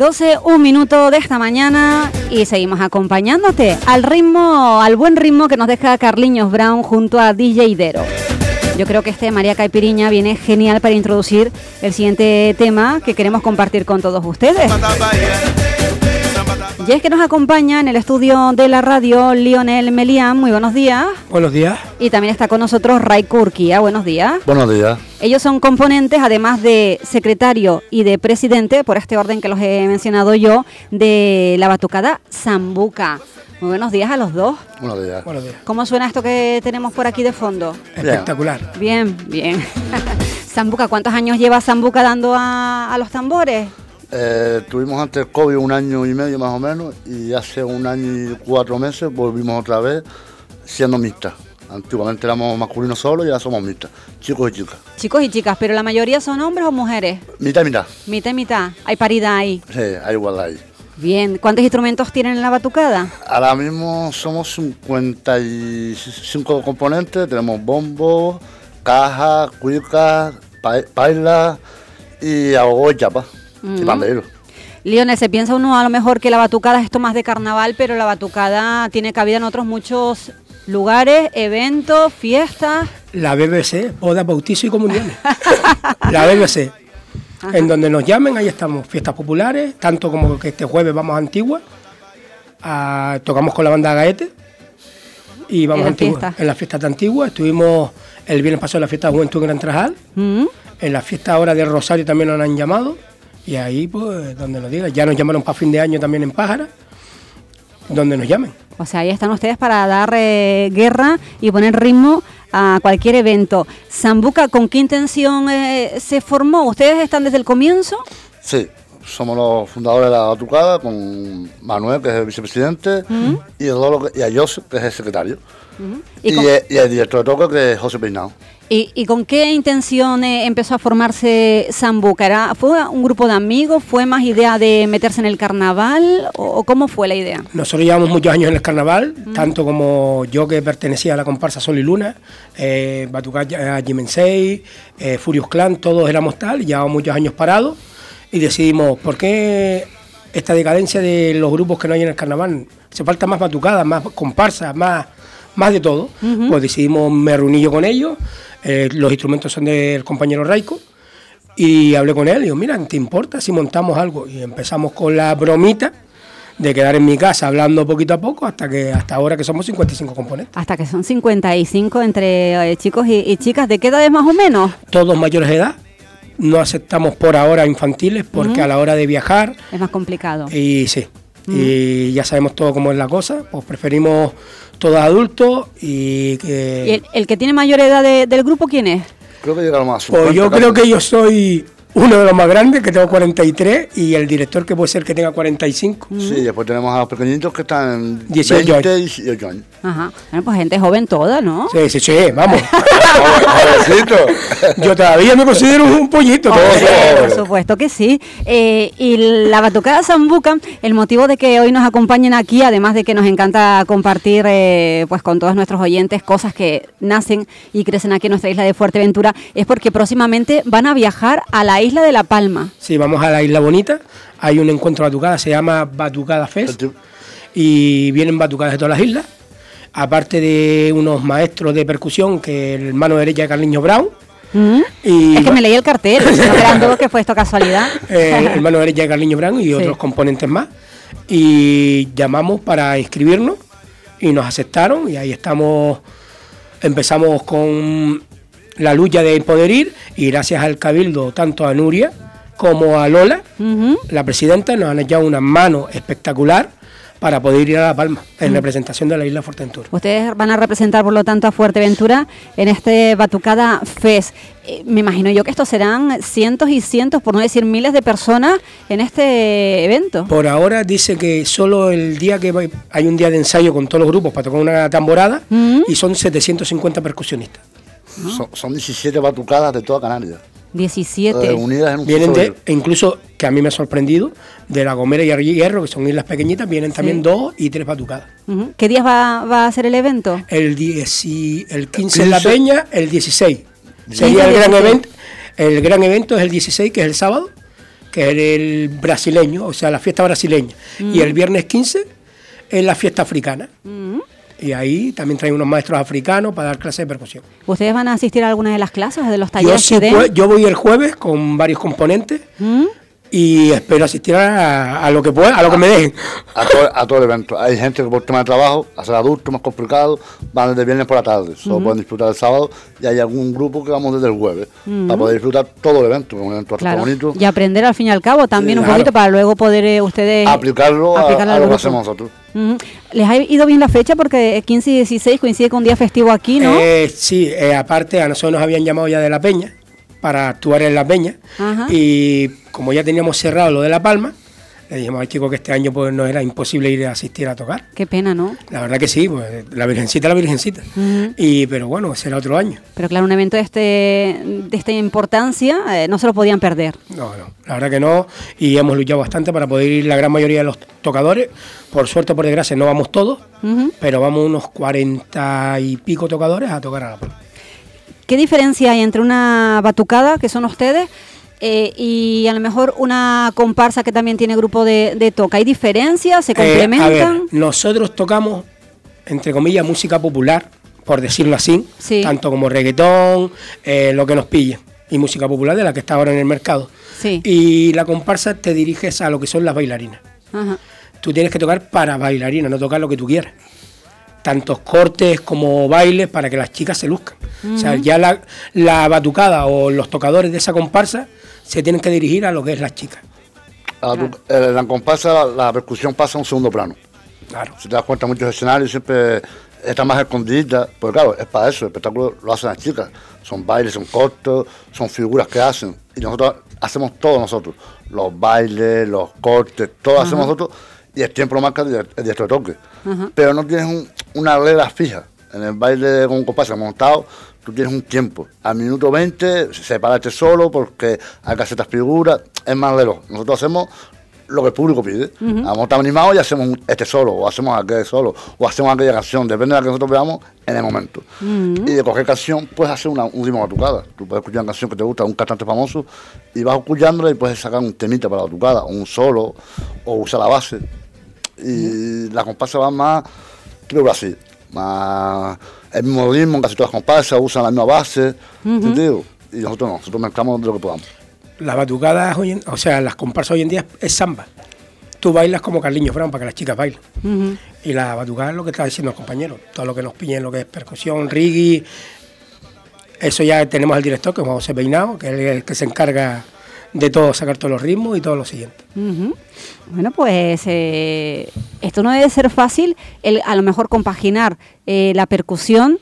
12, un minuto de esta mañana y seguimos acompañándote al ritmo, al buen ritmo que nos deja Carliños Brown junto a DJ Dero. Yo creo que este María Caipiriña viene genial para introducir el siguiente tema que queremos compartir con todos ustedes. Y es que nos acompaña en el estudio de la radio Lionel Melián. Muy buenos días. Buenos días. Y también está con nosotros Ray Kurkia. Buenos días. Buenos días. Ellos son componentes, además de secretario y de presidente, por este orden que los he mencionado yo, de la batucada Zambuca. Muy buenos días a los dos. Buenos días. Buenos días. ¿Cómo suena esto que tenemos por aquí de fondo? Espectacular. Bien, bien. Zambuca, ¿cuántos años lleva Zambuca dando a, a los tambores? Eh, tuvimos antes COVID un año y medio más o menos y hace un año y cuatro meses volvimos otra vez siendo mixtas. Antiguamente éramos masculinos solo y ahora somos mixtas, chicos y chicas. Chicos y chicas, pero la mayoría son hombres o mujeres. Mitad y mitad. Mitad y mitad. Hay paridad ahí. Sí, hay igualdad ahí. Bien. ¿Cuántos instrumentos tienen en la batucada? Ahora mismo somos 55 componentes, tenemos bombo, caja, cuica, pa- paila y ahogo y chapa. Y pandero. Lionel, se piensa uno a lo mejor que la batucada es esto más de carnaval, pero la batucada tiene cabida en otros muchos lugares, eventos, fiestas. La BBC, bodas, bautizos y comuniones. la BBC. En donde nos llamen, ahí estamos. Fiestas populares, tanto como que este jueves vamos a Antigua. a- tocamos con la banda Gaete. Y vamos En a Antigua. En las fiestas de Antigua. Estuvimos el viernes pasado en la fiesta de Juventud en Gran Trajal. Mm. En la fiesta ahora de Rosario también nos han llamado. Y ahí, pues, donde nos digan. Ya nos llamaron para fin de año también en Pájara. Donde nos llamen. O sea, ahí están ustedes para dar eh, guerra y poner ritmo a cualquier evento. Zambuca, ¿con qué intención eh, se formó? ¿Ustedes están desde el comienzo? Sí, somos los fundadores de la batucada con Manuel, que es el vicepresidente, y, y a José, que es el secretario. ¿Y Y, con- el, y el director de toque, que es José Peinado. ¿Y, y con qué intención eh, empezó a formarse Zambuca? ¿Era, ¿Fue un grupo de amigos? ¿Fue más idea de meterse en el carnaval? ¿O, cómo fue la idea? Nosotros llevamos muchos años en el carnaval, tanto como yo que pertenecía a la comparsa Sol y Luna, eh, Batucada Jimensei, eh, Furious Clan, todos éramos tal, llevábamos muchos años parados y decidimos, ¿por qué esta decadencia de los grupos que no hay en el carnaval? Se falta más batucadas, más comparsas, más, más de todo. Pues decidimos, me reuní yo con ellos, eh, los instrumentos son del compañero Raico, y hablé con él y digo, mira, ¿te importa si montamos algo? Y empezamos con la bromita de quedar en mi casa hablando poquito a poco hasta que hasta ahora que somos 55 componentes. Hasta que son 55 entre eh, chicos y, y chicas. ¿De qué edades más o menos? Todos mayores de edad, no aceptamos por ahora infantiles porque a la hora de viajar Es más complicado. y sí, y ya sabemos todo cómo es la cosa, pues preferimos todos adultos y que... ¿Y el, el que tiene mayor edad de- del grupo quién es? Creo que llegaron a Pues 50 yo creo que yo soy uno de los más grandes, que tengo 43, y el director que puede ser que tenga 45. Sí, después tenemos a los pequeñitos que están en 18 20 y 18 años. Ajá. Bueno, pues gente joven toda, ¿no? Sí, sí, sí, vamos. Jovencito. Yo todavía me considero un pollito. Hombre, por supuesto que sí. Eh, y la Batucada Zambuca, el motivo de que hoy nos acompañen aquí, además de que nos encanta compartir eh, pues con todos nuestros oyentes cosas que nacen y crecen aquí en nuestra isla de Fuerteventura, es porque próximamente van a viajar a la isla de La Palma. Sí, vamos a la Isla Bonita. Hay un encuentro batucada, se llama Batucada Fest. Y vienen batucadas de todas las islas. Aparte de unos maestros de percusión, que el mano derecha de Carliño Brown. ¿Mm? Y es que me leí el cartel, todos que fue esto casualidad. eh, el mano derecha de Carliño Brown y Sí. otros componentes más. Y llamamos para inscribirnos y nos aceptaron y ahí estamos, empezamos con la lucha de poder ir y gracias al Cabildo, tanto a Nuria como a Lola, la presidenta, nos han echado una mano espectacular para poder ir a La Palma en representación de la isla Fuerteventura. Ustedes van a representar, por lo tanto, a Fuerteventura en este Batucada Fest. Eh, me imagino yo que estos serán cientos y cientos, por no decir miles de personas en este evento. Por ahora dice que solo el día que hay un día de ensayo con todos los grupos para tocar una tamborada y son 750 percusionistas. Son, son 17 batucadas de toda Canarias. 17. eh, unidas en un Vienen de, e incluso, que a mí me ha sorprendido, de La Gomera y el Hierro, que son islas pequeñitas, vienen también dos y tres batucadas. ¿Qué días va, va a ser el evento? El, 10 y- el 15 en La 15. Peña, el 16. 15 Sería el gran, 16. evento, el gran evento es el 16, que es el sábado, que es el brasileño, o sea, la fiesta brasileña. Y el viernes 15 es la fiesta africana. Y ahí también traen unos maestros africanos para dar clases de percusión. ¿Ustedes van a asistir a alguna de las clases de los Yo, talleres sí que den? yo voy el jueves con varios componentes ¿Mm? y espero asistir a, a lo que pueda, a lo que me dejen. A todo, a todo el evento. Hay gente que por tema de trabajo, a ser adultos más complicado, van desde viernes por la tarde. Solo pueden disfrutar el sábado y hay algún grupo que vamos desde el jueves para poder disfrutar todo el evento. un evento Claro. bonito. Y aprender al fin y al cabo también Sí, un claro. poquito para luego poder eh, ustedes Aplicarlo a, aplicarlo a al lo que hacemos nosotros. ¿Les ha ido bien la fecha? Porque 15 y 16 coincide con un día festivo aquí, ¿no? Eh, sí, eh, aparte a nosotros nos habían llamado ya de La Peña para actuar en La Peña Ajá. y como ya teníamos cerrado lo de La Palma, le dijimos al chico que este año pues no era imposible ir a asistir a tocar. Qué pena, ¿no? La verdad que sí, pues la virgencita, la virgencita. Y pero bueno, será otro año. Pero claro, un evento de, este, de esta importancia eh, no se lo podían perder. No, no, la verdad que no. Y hemos luchado bastante para poder ir la gran mayoría de los tocadores. Por suerte por desgracia no vamos todos, pero vamos unos cuarenta y pico tocadores a tocar a la. ¿Qué diferencia hay entre una batucada, que son ustedes, eh, y a lo mejor una comparsa que también tiene grupo de, de toca? ¿Hay diferencias? ¿Se Eh, a ver, complementan? nosotros tocamos, entre comillas, música popular, por decirlo así, Sí. tanto como reggaetón, eh, lo que nos pille, y música popular de la que está ahora en el mercado. Sí. Y la comparsa te diriges a lo que son las bailarinas. Ajá. Tú tienes que tocar para bailarinas, no tocar lo que tú quieras. Tantos cortes como bailes para que las chicas se luzcan. O sea, ya la, la batucada o los tocadores de esa comparsa se tienen que dirigir a lo que es las chicas. Tu- En la comparsa la, la percusión pasa a un segundo plano. Claro. Si te das cuenta, muchos escenarios siempre están más escondidas, porque claro, es para eso, el espectáculo lo hacen las chicas. Son bailes, son cortos, son figuras que hacen. Y nosotros hacemos todo nosotros. Los bailes, los cortes, todo hacemos nosotros. Y el tiempo lo marca el el de toque. Pero no tienes un- una regla fija. En el baile con compás montado, tú tienes un tiempo. Al minuto 20, sepárate solo porque hay que hacer estas figuras. Es más reloj. Nosotros hacemos lo que el público pide. Vamos a estar animados y hacemos este solo, o hacemos aquel solo, o hacemos aquella canción, depende de la que nosotros veamos en el momento. Y de cualquier canción puedes hacer una, un ritmo batucada. Tú puedes escuchar una canción que te gusta, un cantante famoso, y vas escuchándola y puedes sacar un temita para la batucada, o un solo, o usar la base. Y la comparsa va más, creo que así, mismo ritmo, en casi todas las comparsas usan la misma base, ¿entendido? Y nosotros no, nosotros mezclamos de lo que podamos. La batucada, hoy en- o sea, las comparsas hoy en día es samba. Tú bailas como Carliño Brown para que las chicas bailen. Y la batucada es lo que está diciendo el compañero. Todo lo que nos pillen, lo que es percusión, reggae. Eso ya tenemos al director, que es José Peinado, que es el que se encarga de todo, sacar todos los ritmos y todo lo siguiente. Bueno, pues eh, esto no debe ser fácil, el, a lo mejor compaginar eh, la percusión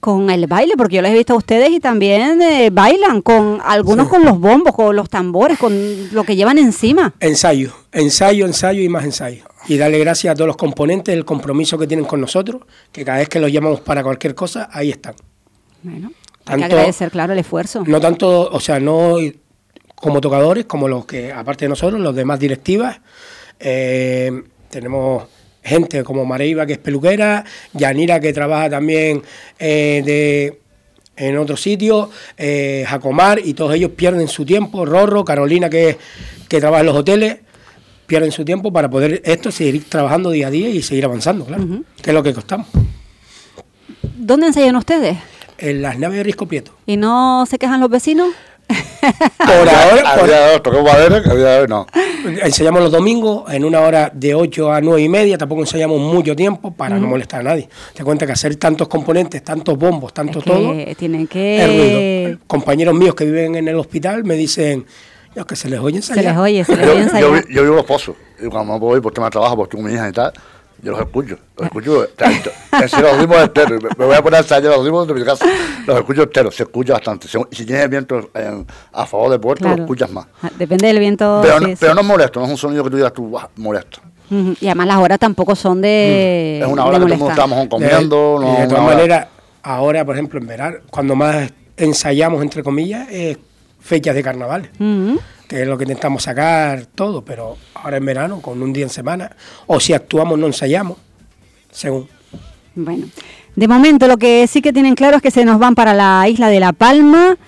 con el baile, porque yo les he visto a ustedes y también eh, bailan con algunos Sí. con los bombos, con los tambores, con lo que llevan encima. Ensayo, ensayo, ensayo y más ensayo. Y darle gracias a todos los componentes, el compromiso que tienen con nosotros, que cada vez que los llamamos para cualquier cosa, ahí están. Bueno, hay que agradecer, claro, el esfuerzo. No tanto, o sea, no como tocadores, como los que, aparte de nosotros, los demás directivas. Eh, tenemos gente como Mareiva, que es peluquera, Yanira, que trabaja también eh, de, en otro sitio, eh, Jacomar, y todos ellos pierden su tiempo, Rorro, Carolina, que, que trabaja en los hoteles, pierden su tiempo para poder esto seguir trabajando día a día y seguir avanzando, claro, que es lo que costamos. ¿Dónde ensayan ustedes? En las naves de Risco Prieto. ¿Y no se quejan los vecinos? Por ahora, por- día de hoy, tocamos madera, que a día de hoy no. Ensayamos los domingos en una hora de 8 a 9 y media, tampoco ensayamos mucho tiempo para no molestar a nadie. Te cuenta que hacer tantos componentes, tantos bombos, tanto Es que todo, tienen es que... ruido. Compañeros míos que viven en el hospital me dicen, "Dios, que se les oye Se ensayar. les oye, se les Yo, oye yo, ensayar. yo vivo en los pozos. Y cuando no puedo ir por tema de trabajo, porque tengo mi hija y tal, yo los escucho. Los escucho. tanto. En serio, los ritmos enteros. Me- Me voy a poner a ensayar los ritmos de mi casa. Los escucho enteros. Se escucha bastante. Si, si tienes el viento en- a favor del puerto, Claro. lo escuchas más. Ah, Depende del viento. Pero, sí, no, sí. pero no es molesto. No es un sonido que tú digas tú, "Buah, molesto. Y además las horas tampoco son de. es una de hora que todo el mundo molestar. estamos De- comiendo. no y de una todas hora- maneras, ahora, por ejemplo, en verano, cuando más ensayamos, entre comillas, es fechas de carnavales. Ujú. que es lo que intentamos sacar todo, pero ahora en verano, con un día en semana, o si actuamos no ensayamos, según. Bueno, de momento lo que sí que tienen claro es que se nos van para la isla de La Palma,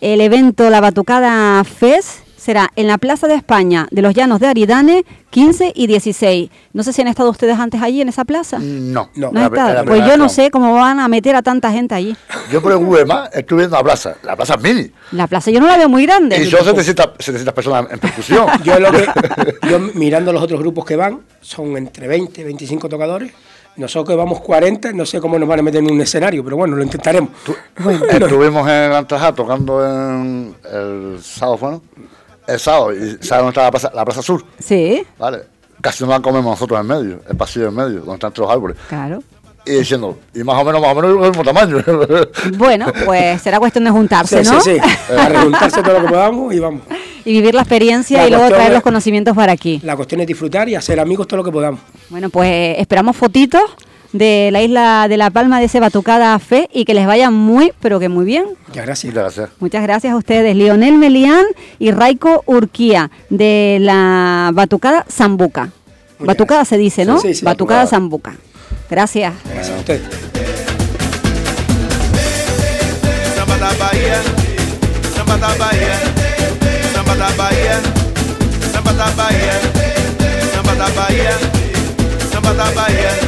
el evento La Batucada Fest será en la Plaza de España de los Llanos de Aridane, 15 y 16. No sé si han estado ustedes antes allí en esa plaza. No, No. ¿No la- la Pues yo no sé cómo van a meter a tanta gente allí. Yo por el Google Maps estuve viendo la plaza. La plaza es mini. La plaza yo no la veo muy grande. Y son 700, 700 personas en percusión. Yo lo que yo mirando los otros grupos que van, son entre 20, 25 tocadores. Nosotros que vamos 40, no sé cómo nos van a meter en un escenario, pero bueno, lo intentaremos. Estuvimos en Antajá tocando en el sábado, bueno, el sábado, y ¿sabes dónde está la plaza, la plaza sur? Sí, ¿Vale? Casi no la comemos nosotros en medio, el pasillo en medio, donde están todos los árboles. claro. Y diciendo, y más o menos, más o menos el mismo tamaño. Bueno, pues será cuestión de juntarse, Sí, ¿no? sí, sí. A reuntarse todo lo que podamos y vamos. Y vivir la experiencia La y luego traer es- los conocimientos para aquí. La cuestión es disfrutar y hacer amigos todo lo que podamos. Bueno, pues esperamos fotitos de la isla de La Palma de ese Batucada Fe y que les vaya muy, pero que muy bien. Muchas gracias. gracias. Muchas gracias a ustedes, Lionel Melián y Raico Urquía, de la Batucada Zambuca. Batucada se dice, ¿no? Sí, sí, batucada, batucada Zambuca. Gracias. Gracias a ustedes. Bahia, samba da Bahia,